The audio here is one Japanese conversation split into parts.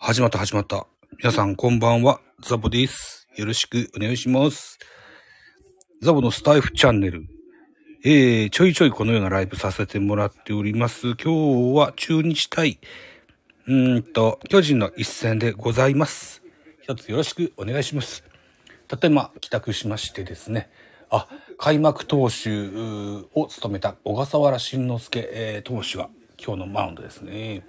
始まった始まった。皆さんこんばんは、ザボです。よろしくお願いします。ザボのスタイフチャンネル。えー、ちょいちょいこのようなライブさせてもらっております。今日は中日対、うんと、巨人の一戦でございます。一つよろしくお願いします。たった今帰宅しましてですね、あ、開幕投手を務めた小笠原慎之介、えー投手が今日のマウンドですね。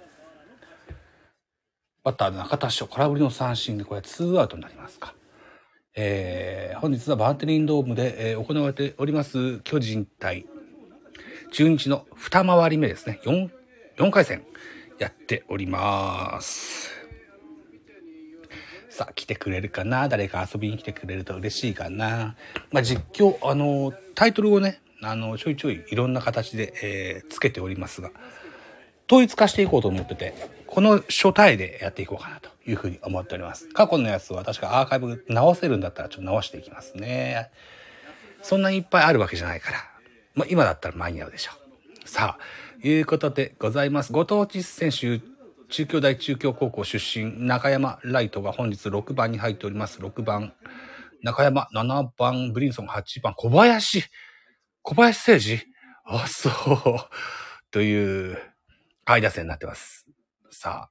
バッターの中田翔、空振りの三振でこれツーアウトになりますか。えー本日はバンテリンドームで、えー行われております巨人対中日の二回り目ですね。4、4回戦やっております。さあ、来てくれるかな？誰か遊びに来てくれると嬉しいかな？まあ、実況、あの、タイトルをね、あの、ちょいちょいいろんな形で、えーつけておりますが、統一化していこうと思ってて、この初対でやっていこうかなというふうに思っております。過去のやつは確かアーカイブ直せるんだったらちょっと直していきますね。そんなにいっぱいあるわけじゃないから。まあ今だったら間に合うでしょう。さあ、いうことでございます。ご当地選手、中京大中京高校出身、中山ライトが本日6番に入っております。6番、中山7番、ブリンソン8番、小林、小林誠司あ、そう。という、下位打線になってます。さあ、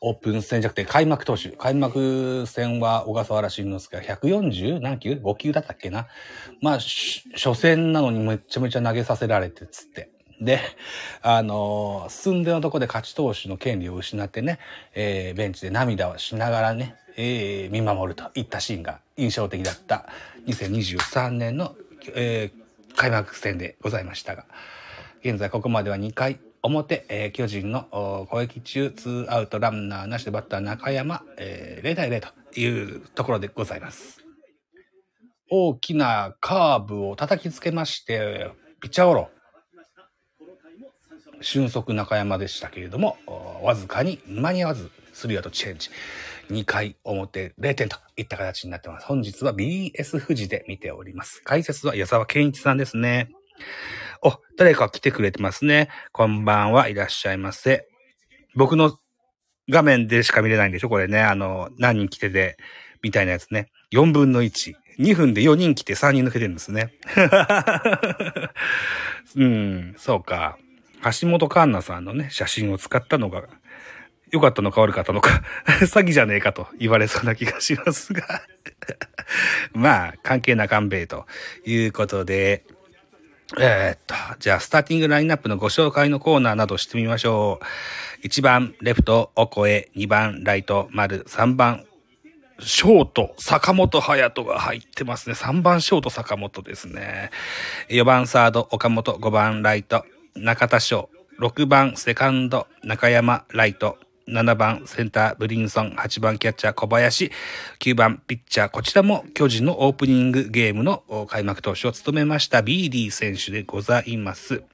オープン戦じゃなくて開幕投手。開幕戦は小笠原慎之介が140何球 ?5 球？だったっけな？まあ、初戦なのにめちゃめちゃ投げさせられてっつって。で、あのー寸出のとこで勝ち投手の権利を失ってね、えーベンチで涙をしながらね、えー見守るといったシーンが印象的だった2023年の、えー開幕戦でございましたが、現在ここまでは2回表、えー巨人の攻撃中、ツーアウトランナーなしでバッター中山、えー0対0というところでございます。大きなカーブを叩きつけまして、ピッチャーゴロ。俊足中山でしたけれども、わずかに間に合わず、スリーアウトチェンジ。2回表0点といった形になってます。本日は BS 富士で見ております。解説は矢沢健一さんですね。お、誰か来てくれてますね。こんばんはいらっしゃいませ。僕の画面でしか見れないんでしょ？これね。あの、何人来てて、みたいなやつね。4分の1。2分で4人来て3人抜けてるんですね。うん、そうか。橋本環奈さんのね、写真を使ったのが、良かったのか悪かったのか、詐欺じゃねえかと言われそうな気がしますが。まあ、関係なかんべえということで、えーっと、じゃあ、スターティングラインナップのご紹介のコーナーなどしてみましょう。1番、レフト、オコエ。2番、ライト、丸。3番、ショート、坂本隼人が入ってますね。3番、ショート、坂本ですね。4番、サード、岡本。5番、ライト、中田翔。6番、セカンド、中山、ライト。7番、センター、ブリンソン。8番、キャッチャー、小林。9番、ピッチャー。こちらも巨人のオープニングゲームの開幕投手を務めました、ビーディ選手でございます。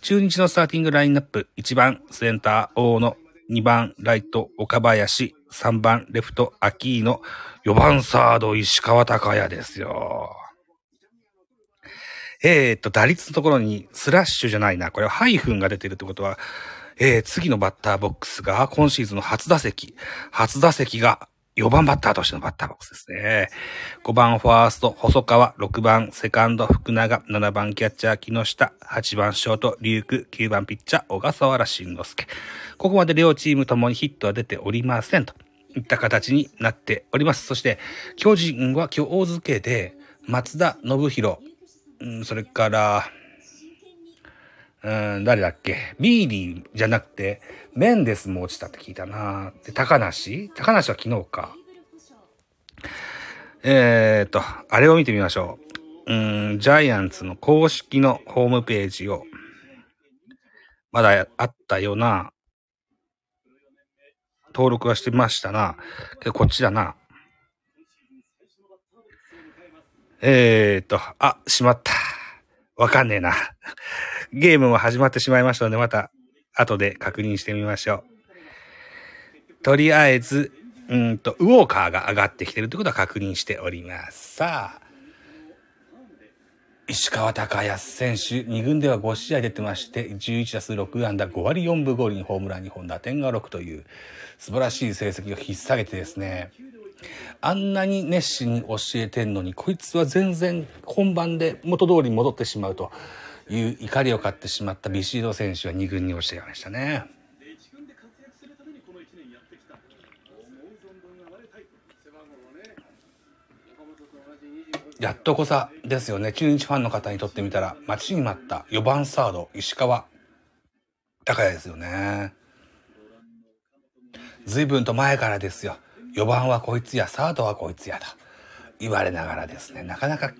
中日のスターティングラインナップ。1番、センター、大島。2番、ライト、岡林。3番、レフト、アキーノ。4番、サード、石川昂弥ですよ。えー、っと、打率のところにスラッシュじゃないな。これはハイフンが出てるってことは、えー、次のバッターボックスが今シーズンの初打席。初打席が4番バッターとしてのバッターボックスですね。5番ファースト、細川。6番セカンド、福永。7番キャッチャー、木下。8番ショート、龍空。9番ピッチャー、小笠原慎之介。ここまで両チームともにヒットは出ておりません。といった形になっております。そして、巨人は今日大付けで、松田宣浩。うん、それから、うん、誰だっけ？ビーディじゃなくて、メンデスも落ちたって聞いたな。で、高梨？高梨は昨日か。えーっと、あれを見てみましょう。うん、ジャイアンツの公式のホームページを、まだあったような、登録はしてましたな。けどこっちだな。えーっと、あ、しまった。わかんねえな。ゲームも始まってしまいましたので、また後で確認してみましょう。とりあえず、うんと、ウォーカーが上がってきてるってことは確認しております。さあ、石川隆康選手、2軍では5試合出てまして、11打数6安打、5割4分5厘、ホームラン2本、打点が6という素晴らしい成績を引っ提げてですね、あんなに熱心に教えてんのに、こいつは全然本番で元通りに戻ってしまうという怒りを買ってしまったビシード選手は2軍に落ちていましたね。やっとこさですよね。中日ファンの方にとってみたら、待ちに待った4番サード、石川。高谷ですよね。随分と前からですよ。4番はこいつや、サードはこいつやと言われながらですね、なかなか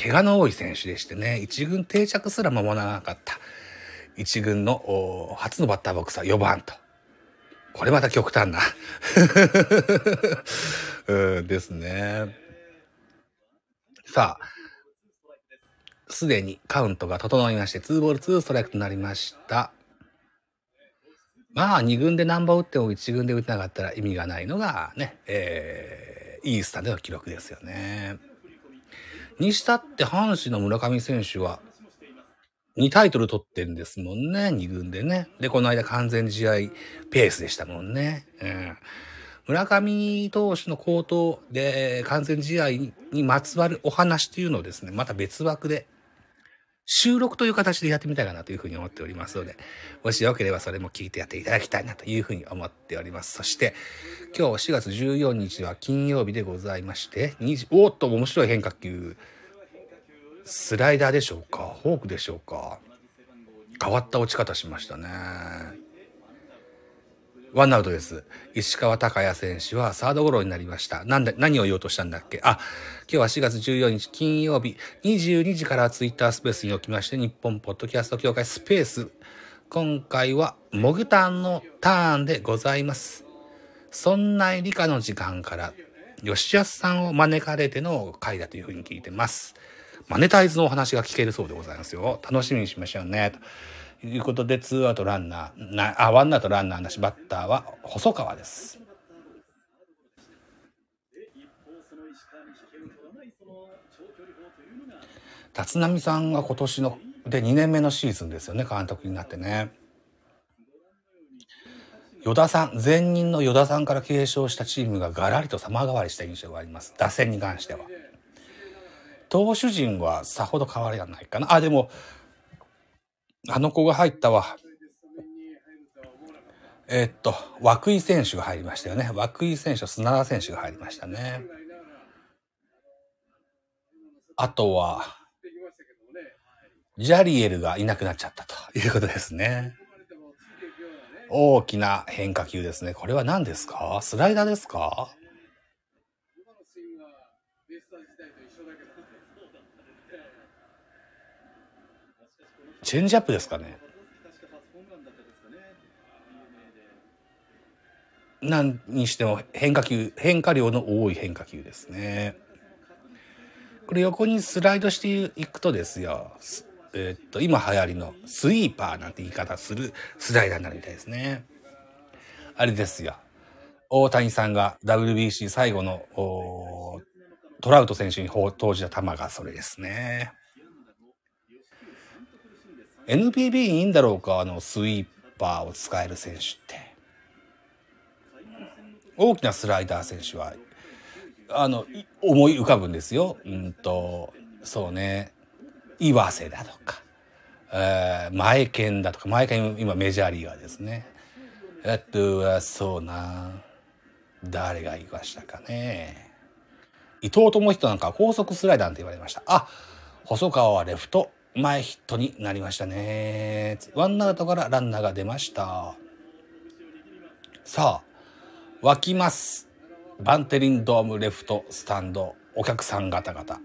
怪我の多い選手でしてね、1軍定着すら間もなかった。1軍の初のバッターボックスは4番と。これまた極端な うんですね。さあ、すでにカウントが整いまして、2ボール2ストライクとなりました。まあ、2軍で何本打っても1軍で打てなかったら意味がないのがね、えー、イースタンでの記録ですよね。にしたって阪神の村上選手は2タイトル取ってんですもんね、2軍でね。で、この間完全試合ペースでしたもんね。うん村上投手の高投で完全試合にまつわるお話というのをですね、また別枠で収録という形でやってみたいかなというふうに思っておりますので、もしよければそれも聞いてやっていただきたいなというふうに思っております。そして、今日4月14日は金曜日でございまして、20おっと面白い変化球、スライダーでしょうか？フォークでしょうか？変わった落ち方しましたね。ワンアウトです。石川隆也選手はサードゴロになりました。なんで、何を言おうとしたんだっけ？あ、今日は4月14日金曜日22時からツイッタースペースにおきまして、日本ポッドキャスト協会スペース。今回は、モグタンのターンでございます。そんな理科の時間から、吉安さんを招かれての回だというふうに聞いてます。マネタイズのお話が聞けるそうでございますよ。楽しみにしましょうね。ということで、ツーアウトランナー、なあ、ワンアウトランナーなし、バッターは細川です。立浪さんが今年ので2年目のシーズンですよね、監督になってね。与田さん、前任の与田さんから継承したチームがガラリと様変わりした印象があります。打線に関しては。投手陣はさほど変わりはないかな。あ、でも、あの子が入ったわ。えー、っと、涌井選手が入りましたよね。涌井選手砂田選手が入りましたね。あとは、ジャリエルがいなくなっちゃったということですね。大きな変化球ですね。これは何ですか？スライダーですか？チェンジアップですかね。何にしても変化球、変化量の多い変化球ですね。これ横にスライドしていくとですよ、えー、っと、今流行りのスイーパーなんて言い方するスライダーになるみたいですね。あれですよ。大谷さんが WBC 最後のトラウト選手に投じた球がそれですね。NPB いいんだろうか？あのスイーパーを使える選手って。大きなスライダー選手は、あの、思い浮かぶんですよ。うんと、そうね、岩瀬だとか、えー、前剣だとか、前剣今メジャーリーガーですね。えっと、そうな、誰が言いましたかね？伊藤智人なんか高速スライダーって言われました。あ、細川はレフト。前ヒットになりましたね。ワンアウトからランナーが出ました。さあ、湧きます。バンテリンドームレフトスタンド、お客さん方々。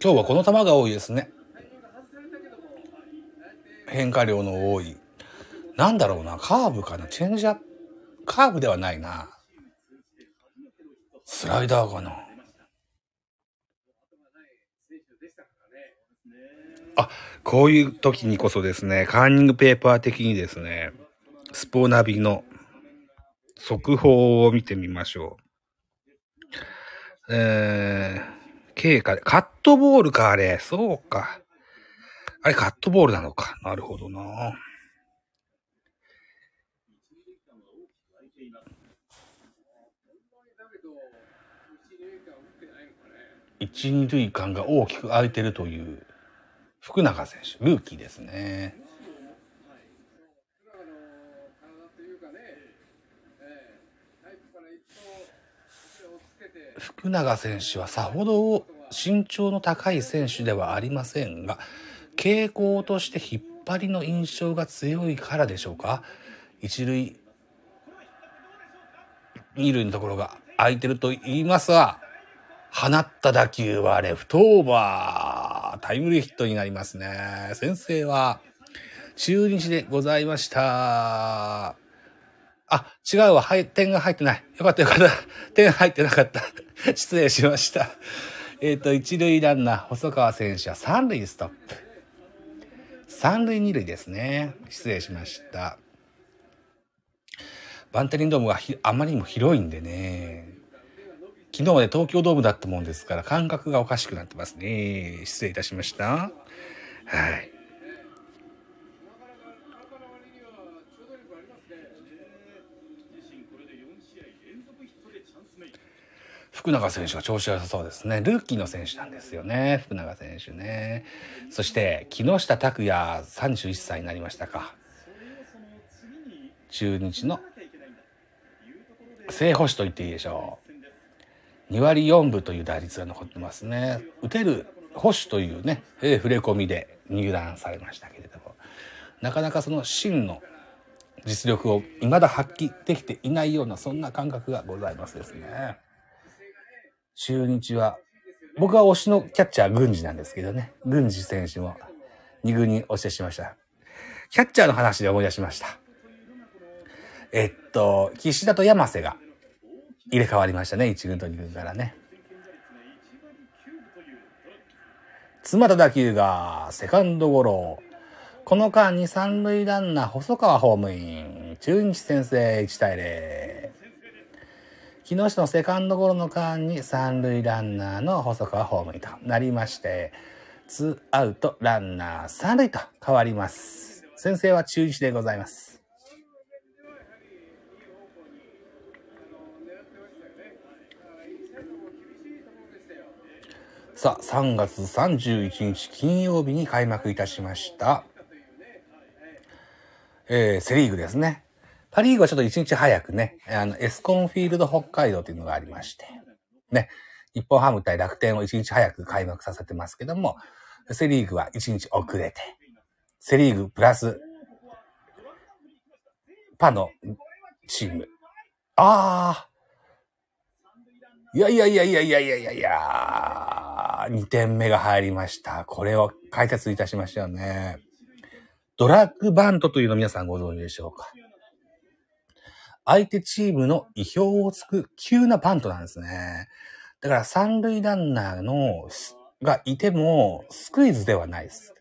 今日はこの球が多いですね。変化量の多い。なんだろうな、カーブかな、チェンジアップ、カーブではないな。スライダーかな。あ、こういう時にこそですね、カーニングペーパー的にですね、スポーナビの速報を見てみましょう。えー、経過で、カットボールか、あれ。そうか。あれ、カットボールなのか。なるほどな。一、二塁間が大きく空いてるという福永選手、ルーキーですね。福永選手はさほど身長の高い選手ではありませんが、傾向として引っ張りの印象が強いからでしょうか。一塁、二塁のところが空いてると言いますが、放った打球はレフトオーバー。タイムリーヒットになりますね。先生は中日でございました。あ、違うわ。はい、点が入ってない。よかったよかった。点入ってなかった。失礼しました。えっ、ー、と、一塁ランナー、細川選手は三塁ストップ。三塁二塁ですね。失礼しました。バンテリンドームはあまりにも広いんでね。昨日まで東京ドームだったもんですから感覚がおかしくなってますね。失礼いたしました。はい。福永選手が調子良さそうですね。ルーキーの選手なんですよね。福永選手ね。そして、木下拓也31歳になりましたか。中日の正捕手と言っていいでしょう。2割4分という打率が残ってますね。打てる保守というね、えー、触れ込みで入団されましたけれども、なかなかその真の実力を未だ発揮できていないような、そんな感覚がございますですね。中日は、僕は推しのキャッチャー、軍事なんですけどね、軍事選手も2軍に推してしました。キャッチャーの話で思い出しました。えっと、岸田と山瀬が入れ替わりましたね。1軍と2軍からね。詰まった打球がセカンドゴロ。この間に三塁ランナー細川ホームイン。中日先生1対0。木下のセカンドゴロの間に三塁ランナーの細川ホームインとなりまして、ツーアウトランナー三塁と変わります。先生は中日でございます。さあ、3月31日金曜日に開幕いたしました。えー、セリーグですね。パリーグはちょっと1日早くね、あの、エスコンフィールド北海道というのがありまして、ね、日本ハム対楽天を1日早く開幕させてますけども、セリーグは1日遅れて、セリーグプラス、パのチーム。ああ、いやいやいやいやいやいやいやいや2点目が入りました。これを解説いたしましたよね。ドラッグバントというの皆さんご存知でしょうか？相手チームの意表をつく急なバントなんですね。だから三塁ランナーの、がいても、スクイズではないです。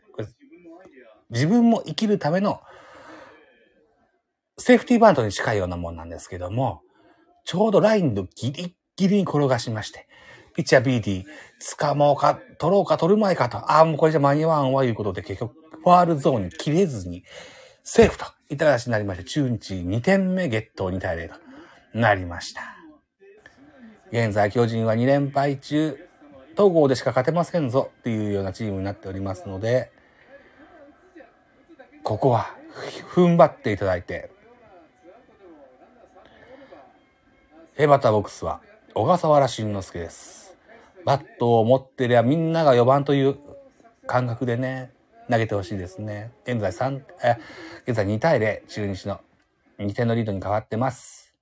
自分も生きるための、セーフティーバントに近いようなもんなんですけども、ちょうどラインのギリギリに転がしまして、ピッチャー。BD、掴もうか、取ろうか取る前かと、ああ、もうこれじゃ間に合わんわ、いうことで結局、ファールゾーンに切れずに、セーフと。いった形になりまして、中日2点目ゲット2対0と。なりました。現在、巨人は2連敗中、統合でしか勝てませんぞっていうようなチームになっておりますので、ここは踏ん張っていただいて、ヘバタボックスは小笠原慎之介です。バットを持ってりゃみんなが4番という感覚でね、投げてほしいですね。現在3、え、現在2対0、中日の2点のリードに変わってます。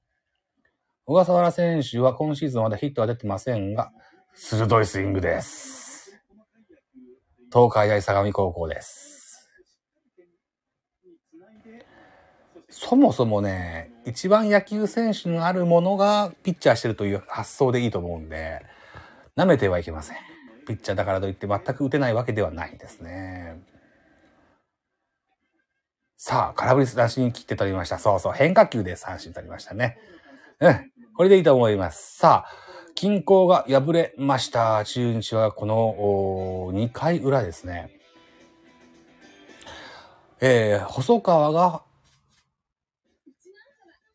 小笠原選手は今シーズンまだヒットは出てませんが、鋭いスイングです。東海大相模高校です。そもそもね、一番野球選手のあるものがピッチャーしてるという発想でいいと思うんで、舐めてはいけません。ピッチャーだからといって全く打てないわけではないですね。さあ、空振り三振切って取りました。そうそう、変化球で三振取りましたね。うん。これでいいと思います。さあ、均衡が敗れました。中日はこの2回裏ですね。えー、細川が、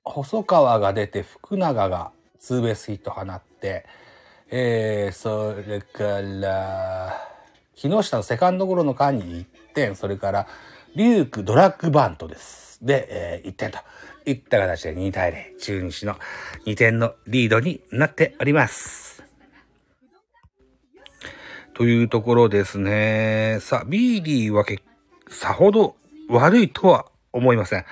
細川が出て福永がツーベースヒット放って、えー、それから、木下のセカンドゴロの間に1点、それから、リュークドラッグバントです。で、えー、1点といった形で2対0、中日の2点のリードになっております。というところですね。さあ、ビーディはけ、さほど悪いとは思いません。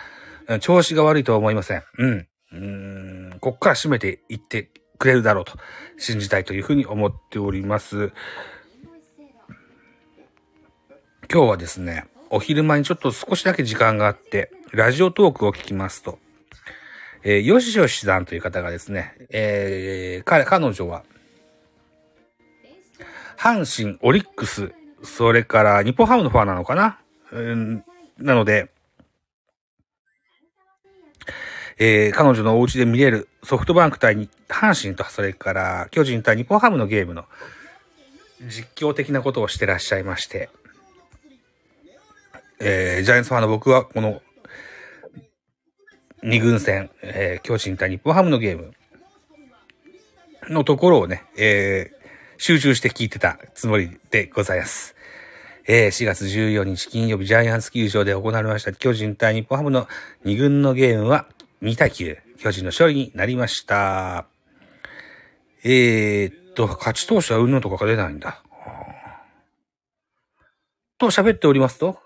調子が悪いとは思いません。うん。うん、こっから締めていってくれるだろうと信じたいというふうに思っております。今日はですね、お昼間にちょっと少しだけ時間があって、ラジオトークを聞きますと、えー、よしよしさんという方がですね、えー、彼、彼女は、阪神、オリックス、それから日本ハムのファンなのかな、うん、なので、えー、彼女のお家で見れるソフトバンク対に阪神と、それから巨人対日本ハムのゲームの実況的なことをしてらっしゃいまして、えー、ジャイアンツファンの僕はこの二軍戦、えー、巨人対日本ハムのゲームのところをね、えー、集中して聞いてたつもりでございます。えー、4月14日金曜日ジャイアンツ球場で行われました巨人対日本ハムの二軍のゲームは2対9、巨人の勝利になりました。えー、っと、勝ち投手はうんぬとかが出ないんだ。と喋っておりますと、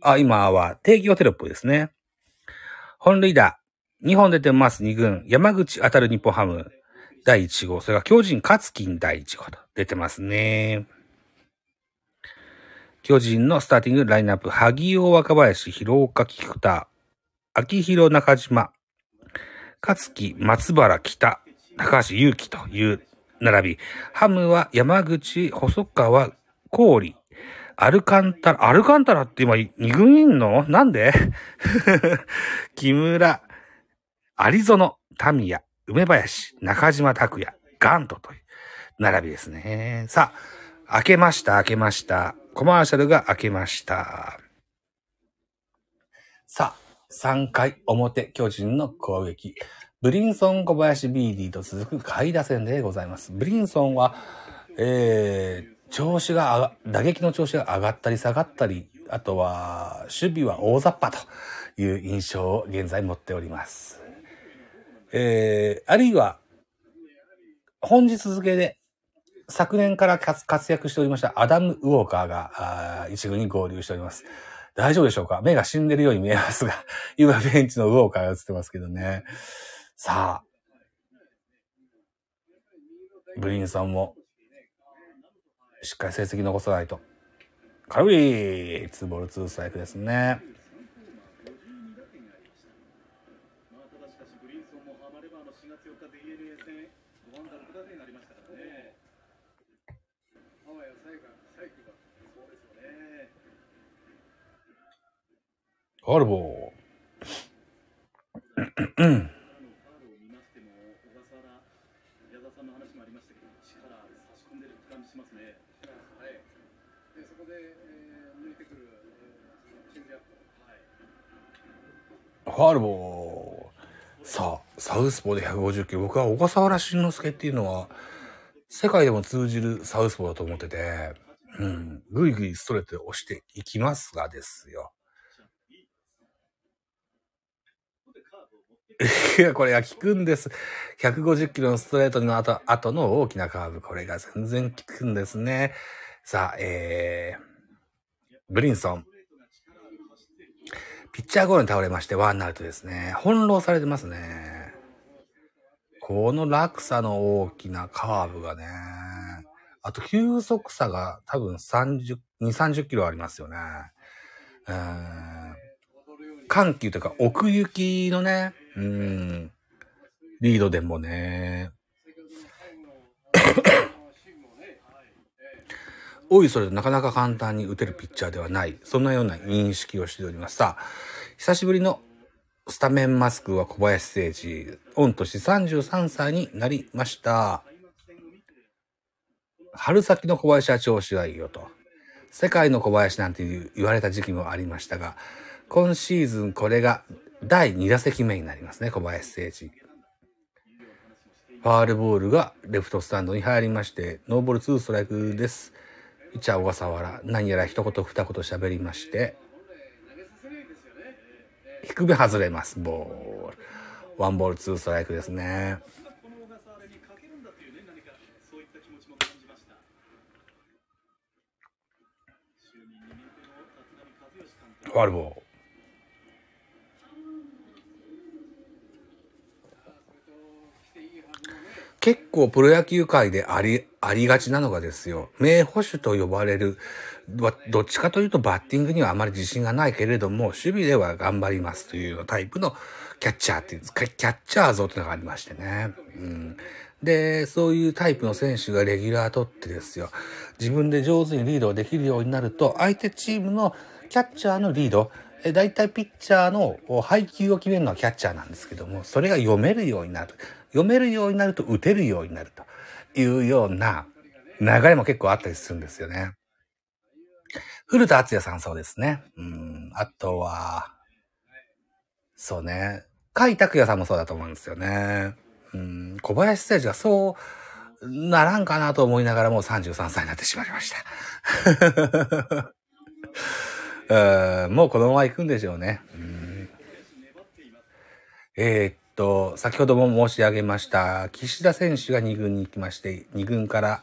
あ、今は定義はテロップですね。本塁打、2本出てます、2軍。山口当たる日本ハム、第1号。それから巨人勝金第1号と出てますね。巨人のスターティングラインナップ、萩尾若林、広岡菊田、秋広中島、勝木松原北、高橋祐希という並び。ハムは山口、細川、郡、アルカンタラ、アルカンタラって今2軍いんの？なんで？木村、有園、タミヤ、梅林、中島拓也、ガントという並びですね。さあ、開けました、開けました。コマーシャルが開けました。さあ、3回表巨人の攻撃。ブリンソン、小林、ビーディと続く下位打線でございます。ブリンソンは、えー、調子が打撃の調子が上がったり下がったり、あとは、守備は大雑把という印象を現在持っております。えー、あるいは、本日付で、昨年から活躍しておりましたアダム・ウォーカーが一軍に合流しております。大丈夫でしょうか？目が死んでるように見えますが、今ベンチのウォーカーが映ってますけどね。さあ、ブリンさんもしっかり成績残さないと。軽いツーボールツーストライクですね。アルボー。ファールボー。さあ、サウスポーで150キロ。僕は小笠原慎之介っていうのは、世界でも通じるサウスポーだと思ってて、うん、ぐいぐいストレートで押していきますがですよ。いや、これが効くんです。150キロのストレートの後、後の大きなカーブ。これが全然効くんですね。さあ、えー、ブリンソン。ピッチャーゴロに倒れまして、ワンアウトですね。翻弄されてますね。この落差の大きなカーブがね。あと、急速差が多分30、2、30キロありますよね。うん。緩急というか、奥行きのね、うん、リードでもね。おいそれなかなか簡単に打てるピッチャーではない。そんなような認識をしております。さあ、久しぶりのスタメンマスクは小林誠司、御年33歳になりました。春先の小林は調子はいいよと。世界の小林なんて言われた時期もありましたが、今シーズンこれが第2打席目になりますね、小林誠司。ファールボールがレフトスタンドに入りまして、ノーボール2ストライクです。ピッチャー小笠原、何やら一言二言喋りまして、低め外れます、ボール。ワンボールツーストライクですね。ファールボール。結構プロ野球界であり、ありがちなのがですよ、名捕手と呼ばれる、どっちかというとバッティングにはあまり自信がないけれども、守備では頑張りますというタイプのキャッチャーっていうんです。か、キャッチャー像というのがありましてね。うん、で、そういうタイプの選手がレギュラー取ってですよ、自分で上手にリードできるようになると、相手チームのキャッチャーのリード、え大体ピッチャーの配球を決めるのはキャッチャーなんですけども、それが読めるようになる。読めるようになると打てるようになるというような流れも結構あったりするんですよね。古田敦也さんそうですね。うん。あとは、そうね。甲斐拓也さんもそうだと思うんですよね。うん。小林誠司がそうならんかなと思いながらもう33歳になってしまいました。もうこのまま行くんでしょうね。うん、えー、と、先ほども申し上げました、岸田選手が2軍に行きまして、2軍から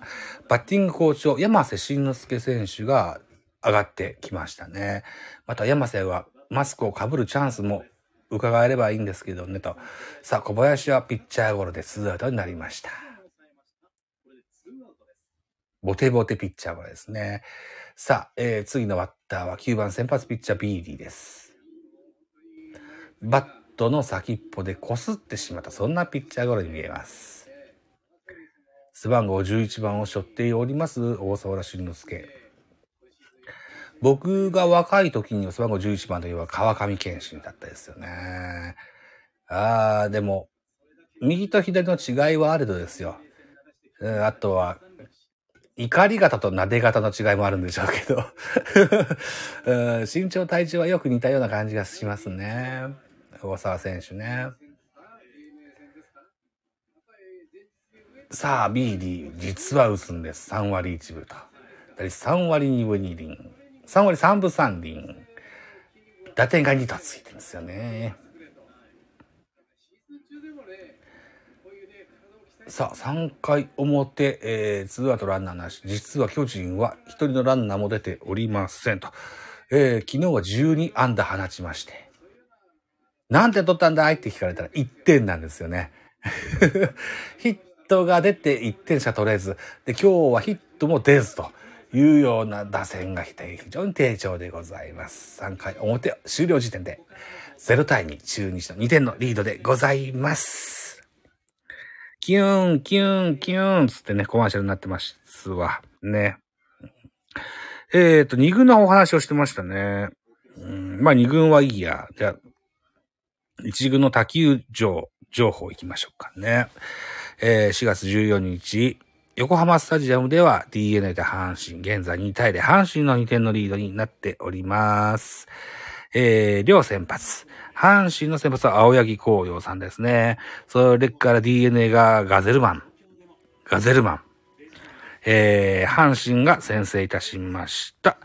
バッティングコーチを山瀬慎之介選手が上がってきましたね。また山瀬はマスクをかぶるチャンスも伺えればいいんですけどねと。さあ、小林はピッチャーゴロでツーアウトになりました。ボテボテピッチャーゴロですね。さあ、えー、次のバッターは9番先発ピッチャービーディです。バットの先っぽで擦ってしまった、そんなピッチャーゴロに見えます。背番号11番を背負っております、小笠原慎之介。僕が若い時には背番号11番といえば川上健信だったですよね。ああ、でも、右と左の違いはあれどですよ。あとは、怒り型と撫で型の違いもあるんでしょうけど 身長体重はよく似たような感じがしますね。小沢選手ね。さあ、ビーディ、実は打つんです。3割1分と。3割2分2厘。3割3分3厘。打点が2とついてるんですよね。さあ、3回表、えー、ツーアウトランナーなし。実は巨人は1人のランナーも出ておりませんと。えー、昨日は12安打放ちまして。何点取ったんだい？って聞かれたら1点なんですよね。ヒットが出て1点しか取れず、で、今日はヒットも出ずというような打線が非常に低調でございます。3回表終了時点で0対2、中日の2点のリードでございます。キューン、キューン、キューンつってね、コマーシャルになってますわ。ね。えっ、ー、と、2軍のお話をしてましたね。うん、まあ2軍はいいや。じゃあ、一軍の他球場情報行きましょうかね。えー、4月14日、横浜スタジアムでは DNA で阪神、現在2対0、阪神の2点のリードになっております。えー、両先発。阪神の先発は青柳紅葉さんですね。それから DNA がガゼルマン。ガゼルマン。えー、阪神が先制いたしました。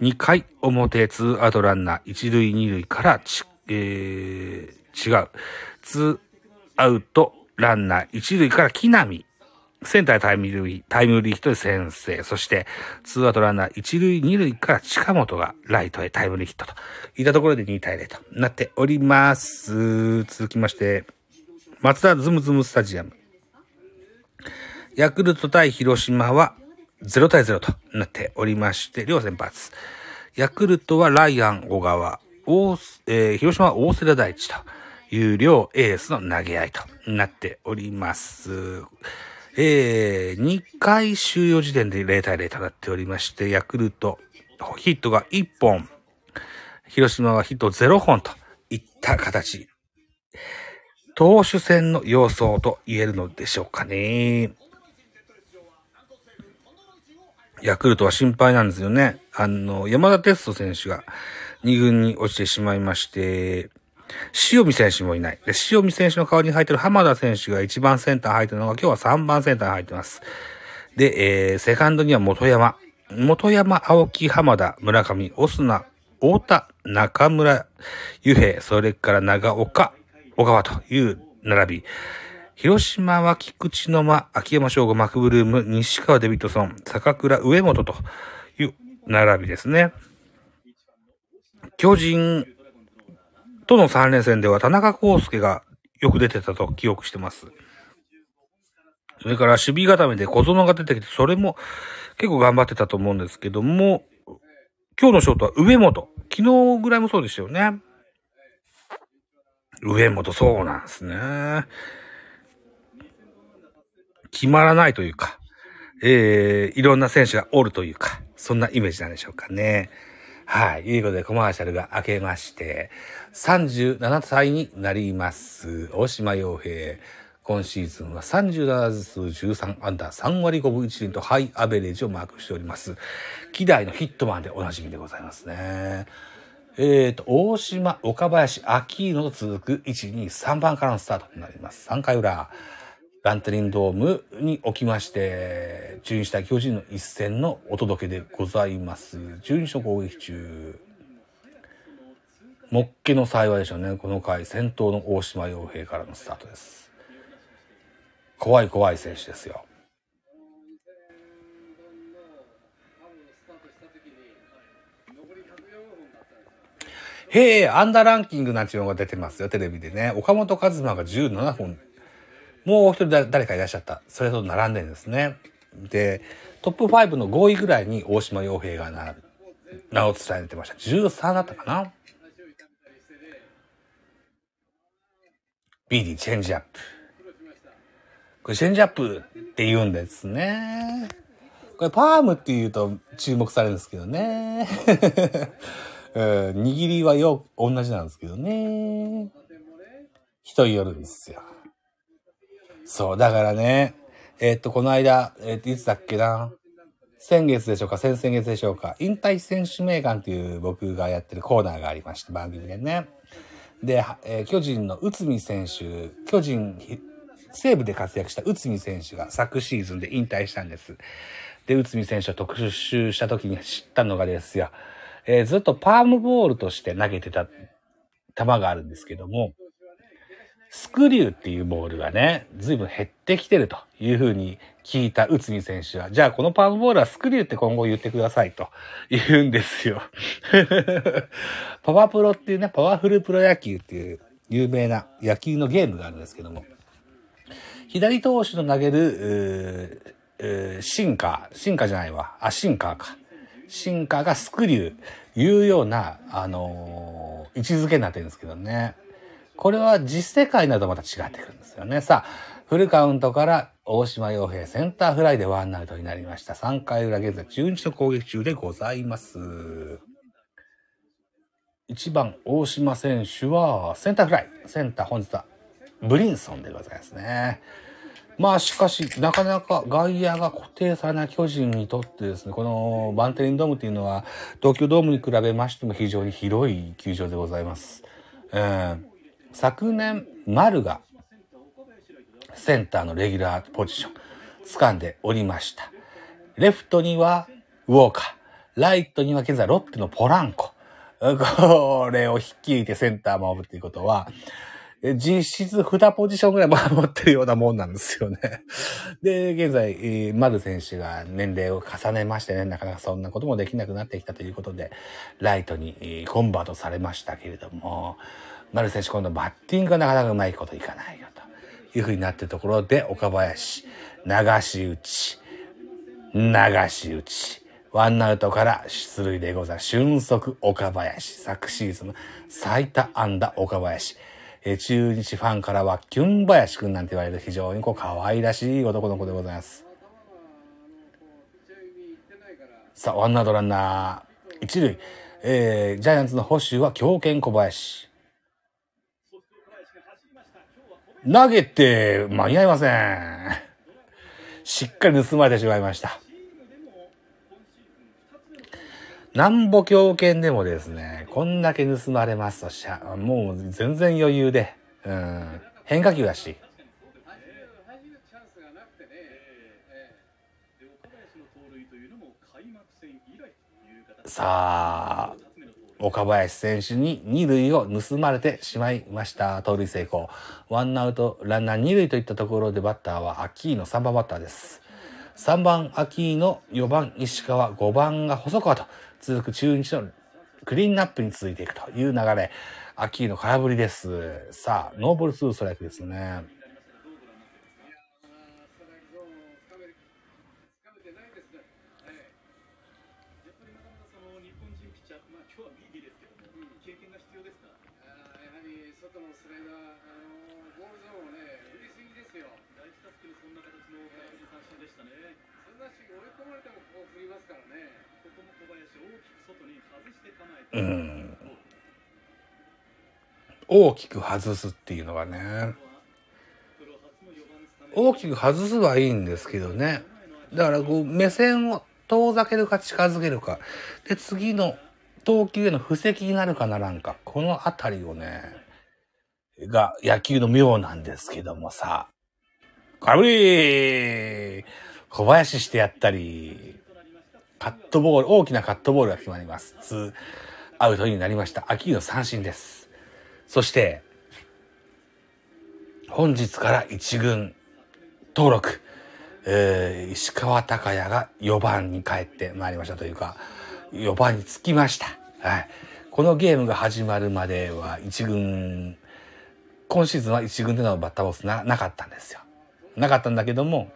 2回表2アウトランナー1塁2塁からちえー、違う。ツーアウトランナー一塁から木浪。センタータイムリー、タイムリーヒットで先制。そして、ツーアウトランナー一塁二塁から近本がライトへタイムリーヒットといったところで2対0となっております。続きまして、松田ズムズムスタジアム。ヤクルト対広島は0対0となっておりまして、両先発。ヤクルトはライアン小川、大、えー、広島は大瀬良大地という両エースの投げ合いとなっております。えー、2回終了時点で0対0となっておりまして、ヤクルト、ヒットが1本、広島はヒット0本といった形投手戦の様相と言えるのでしょうかね。ヤクルトは心配なんですよね。あの、山田哲人選手が2軍に落ちてしまいまして、塩見選手もいない。で、塩見選手の代わりに入ってる浜田選手が1番センター入ってるのが今日は3番センター入ってます。で、えー、セカンドには元山。元山、青木、浜田、村上、オスナ、太田、中村、ゆ平、それから長岡、小川という並び。広島は菊池の間、秋山翔吾、マクブルーム、西川デビッドソン、坂倉上本という並びですね。巨人との3連戦では田中康介がよく出てたと記憶してます。それから守備固めで小園が出てきて、それも結構頑張ってたと思うんですけども、今日のショートは上本。昨日ぐらいもそうでしたよね。上本、そうなんですね。決まらないというか、えー、いろんな選手がおるというか、そんなイメージなんでしょうかね。はい。いうことで、コマーシャルが明けまして、37歳になります。大島洋平。今シーズンは37打数13アンダー3割5分1厘とハイアベレージをマークしております。希代のヒットマンでおなじみでございますね。えっ、ー、と、大島、岡林、秋野と続く1、2、3番からのスタートになります。3回裏。ランテリンドームにおきまして、中日対巨人の一戦のお届けでございます。中日の攻撃中。もっけの幸いでしょうね。この回、先頭の大島洋平からのスタートです。怖い怖い選手ですよ。へえ、アンダーランキングなんていうのが出てますよ、テレビでね。岡本和真が17本もう一人誰かいらっしゃった。それと並んでるんですね。で、トップ5の5位ぐらいに大島洋平が名を伝えてました。13だったかな ?BD チェンジアップ。これチェンジアップって言うんですね。これパームって言うと注目されるんですけどね。握りはよ、同じなんですけどね。人によるんですよ。そう、だからね、えー、っと、この間、えー、っと、いつだっけな？先月でしょうか、先々月でしょうか、引退選手名鑑っていう僕がやってるコーナーがありまして、番組でね。で、えー、巨人の内海選手、巨人、西部で活躍した内海選手が昨シーズンで引退したんです。で、内海選手を特集した時に知ったのがですよ、えー、ずっとパームボールとして投げてた球があるんですけども、スクリューっていうボールがね、随分減ってきてるというふうに聞いた内海選手は、じゃあこのパームボールはスクリューって今後言ってくださいと言うんですよ。パワープロっていうね、パワフルプロ野球っていう有名な野球のゲームがあるんですけども、左投手の投げる、シンカー、シンカーじゃないわ、あ、シンカーか。シンカーがスクリュー、いうような、あのー、位置づけになってるんですけどね。これは実世界などまた違ってくるんですよね。さあ、フルカウントから大島洋平センターフライでワンアウトになりました。3回裏現在中日の攻撃中でございます。1番大島選手はセンターフライ。センター本日はブリンソンでございますね。まあしかし、なかなか外野が固定されない巨人にとってですね、このバンテリンドームっていうのは東京ドームに比べましても非常に広い球場でございます。うん昨年、丸がセンターのレギュラーポジション掴んでおりました。レフトにはウォーカー。ライトには現在ロッテのポランコ。これを率いてセンターを守るっていうことは、実質2ポジションぐらい守ってるようなもんなんですよね。で、現在、丸選手が年齢を重ねましてね、なかなかそんなこともできなくなってきたということで、ライトにコンバートされましたけれども、丸選手今度バッティングがなかなかうまいこといかないよというふうになってるところで、岡林、流し打ち、流し打ち、ワンアウトから出塁でございます。俊足岡林、昨シーズン最多安打岡林。え中日ファンからはキュン林くんなんて言われる非常にこう可愛らしい男の子でございます。さあ、ワンアウトランナー、一塁、えー、ジャイアンツの捕手は強肩小林。投げて間に合いません。しっかり盗まれてしまいました。なんぼ狂犬でもですね、こんだけ盗まれますとしゃ、もう全然余裕で、うん、変化球だし。さあ、岡林選手に二塁を盗まれてしまいました。盗塁成功。ワンアウト、ランナー二塁といったところでバッターはアキーの3番バッターです。3番アキーノ、4番石川、5番が細川と続く中日のクリーンナップに続いていくという流れ。アキーノ空振りです。さあ、ノーボール2ストライクですね。うん。大きく外すっていうのがね。大きく外すはいいんですけどね。だからこう目線を遠ざけるか近づけるか。で、次の投球への布石になるかならんか。このあたりをね、が野球の妙なんですけどもさ。空振り小林してやったり、カットボール、大きなカットボールが決まります。ツーアウトになりました。秋の三振です。そして、本日から一軍登録、えー、石川隆也が4番に帰ってまいりましたというか、4番につきました。はい。このゲームが始まるまでは一軍、今シーズンは一軍でのバッターボスな、なかったんですよ。なかったんだけども、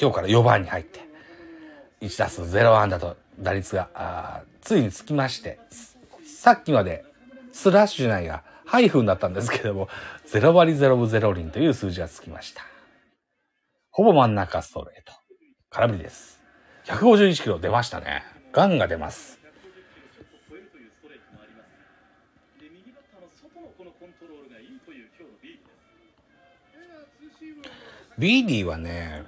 今日から4番に入って、1打数0安打と打率が、ついにつきまして、さっきまでスラッシュじゃないが、ハイフンだったんですけども、0割0分0厘という数字がつきました。ほぼ真ん中ストレート。空振りです。151キロ出ましたね。ガンが出ます。ビーディーはね、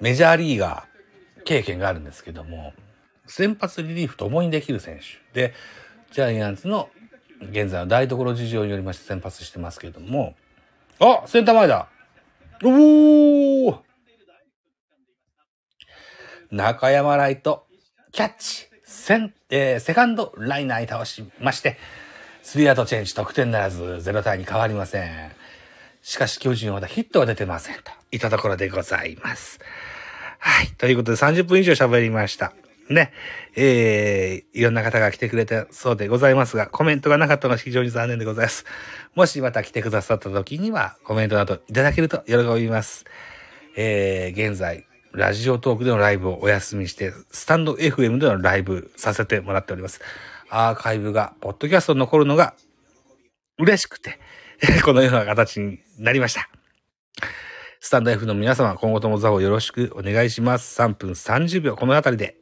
メジャーリーガー経験があるんですけども、先発リリーフともにできる選手で、ジャイアンツの現在の台所事情によりまして先発してますけれども、あセンター前だおー中山ライト、キャッチ、セン、えー、セカンドライナーに倒しまして、スリーアウトチェンジ、得点ならず、0対に変わりません。しかし、巨人はまだヒットは出てません。といたところでございます。はい。ということで30分以上喋りました。ね。えー、いろんな方が来てくれてそうでございますが、コメントがなかったのは非常に残念でございます。もしまた来てくださった時には、コメントなどいただけると喜びます。えー、現在、ラジオトークでのライブをお休みして、スタンド FM でのライブさせてもらっております。アーカイブが、ポッドキャストに残るのが嬉しくて、このような形になりました。スタンド F の皆様、今後ともザホよろしくお願いします。3分30秒、このあたりで